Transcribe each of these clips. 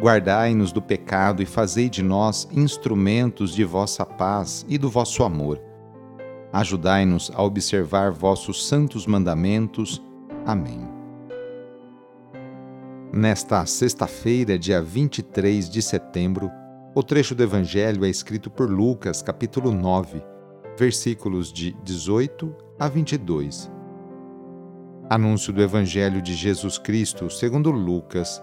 Guardai-nos do pecado e fazei de nós instrumentos de vossa paz e do vosso amor. Ajudai-nos a observar vossos santos mandamentos. Amém. Nesta sexta-feira, dia 23 de setembro, o trecho do Evangelho é escrito por Lucas, capítulo 9, versículos de 18 a 22. Anúncio do Evangelho de Jesus Cristo, segundo Lucas.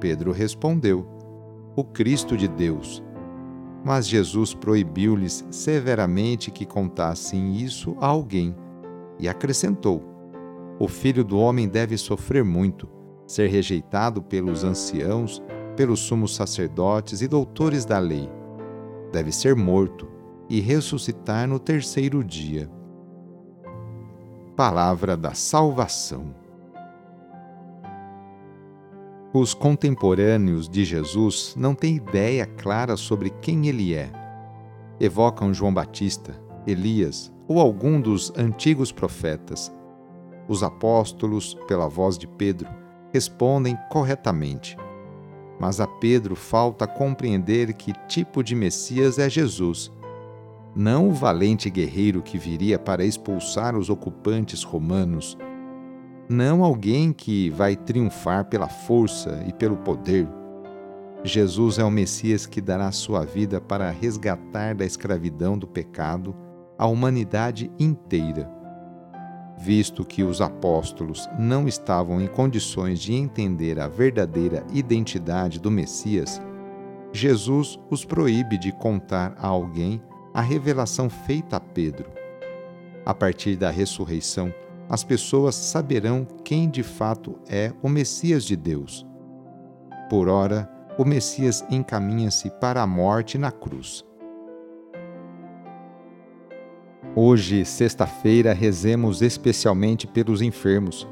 Pedro respondeu: O Cristo de Deus. Mas Jesus proibiu-lhes severamente que contassem isso a alguém e acrescentou: O filho do homem deve sofrer muito, ser rejeitado pelos anciãos pelos sumos sacerdotes e doutores da lei. Deve ser morto e ressuscitar no terceiro dia. Palavra da Salvação. Os contemporâneos de Jesus não têm ideia clara sobre quem ele é. Evocam João Batista, Elias ou algum dos antigos profetas. Os apóstolos, pela voz de Pedro, respondem corretamente mas a Pedro falta compreender que tipo de Messias é Jesus. Não o valente guerreiro que viria para expulsar os ocupantes romanos. Não alguém que vai triunfar pela força e pelo poder. Jesus é o Messias que dará sua vida para resgatar da escravidão do pecado a humanidade inteira visto que os apóstolos não estavam em condições de entender a verdadeira identidade do Messias, Jesus os proíbe de contar a alguém a revelação feita a Pedro. A partir da ressurreição, as pessoas saberão quem de fato é o Messias de Deus. Por ora, o Messias encaminha-se para a morte na cruz. Hoje, sexta-feira, rezemos especialmente pelos enfermos.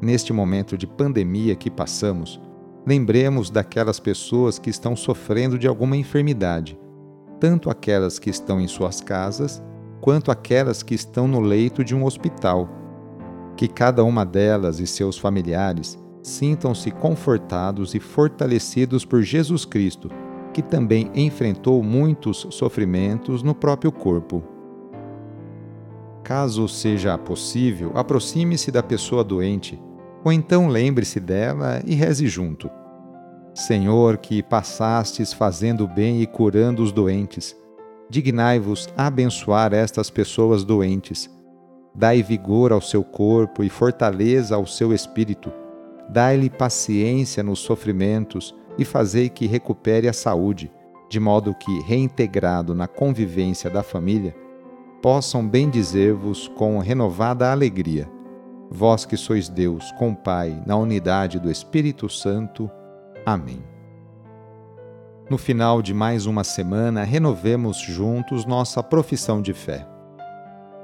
Neste momento de pandemia que passamos, lembremos daquelas pessoas que estão sofrendo de alguma enfermidade, tanto aquelas que estão em suas casas, quanto aquelas que estão no leito de um hospital. Que cada uma delas e seus familiares sintam-se confortados e fortalecidos por Jesus Cristo, que também enfrentou muitos sofrimentos no próprio corpo. Caso seja possível, aproxime-se da pessoa doente, ou então lembre-se dela e reze junto. Senhor, que passastes fazendo bem e curando os doentes, dignai-vos abençoar estas pessoas doentes. Dai vigor ao seu corpo e fortaleza ao seu espírito. Dai-lhe paciência nos sofrimentos e fazei que recupere a saúde, de modo que, reintegrado na convivência da família, possam bendizer-vos com renovada alegria. Vós que sois Deus, com Pai, na unidade do Espírito Santo. Amém. No final de mais uma semana, renovemos juntos nossa profissão de fé.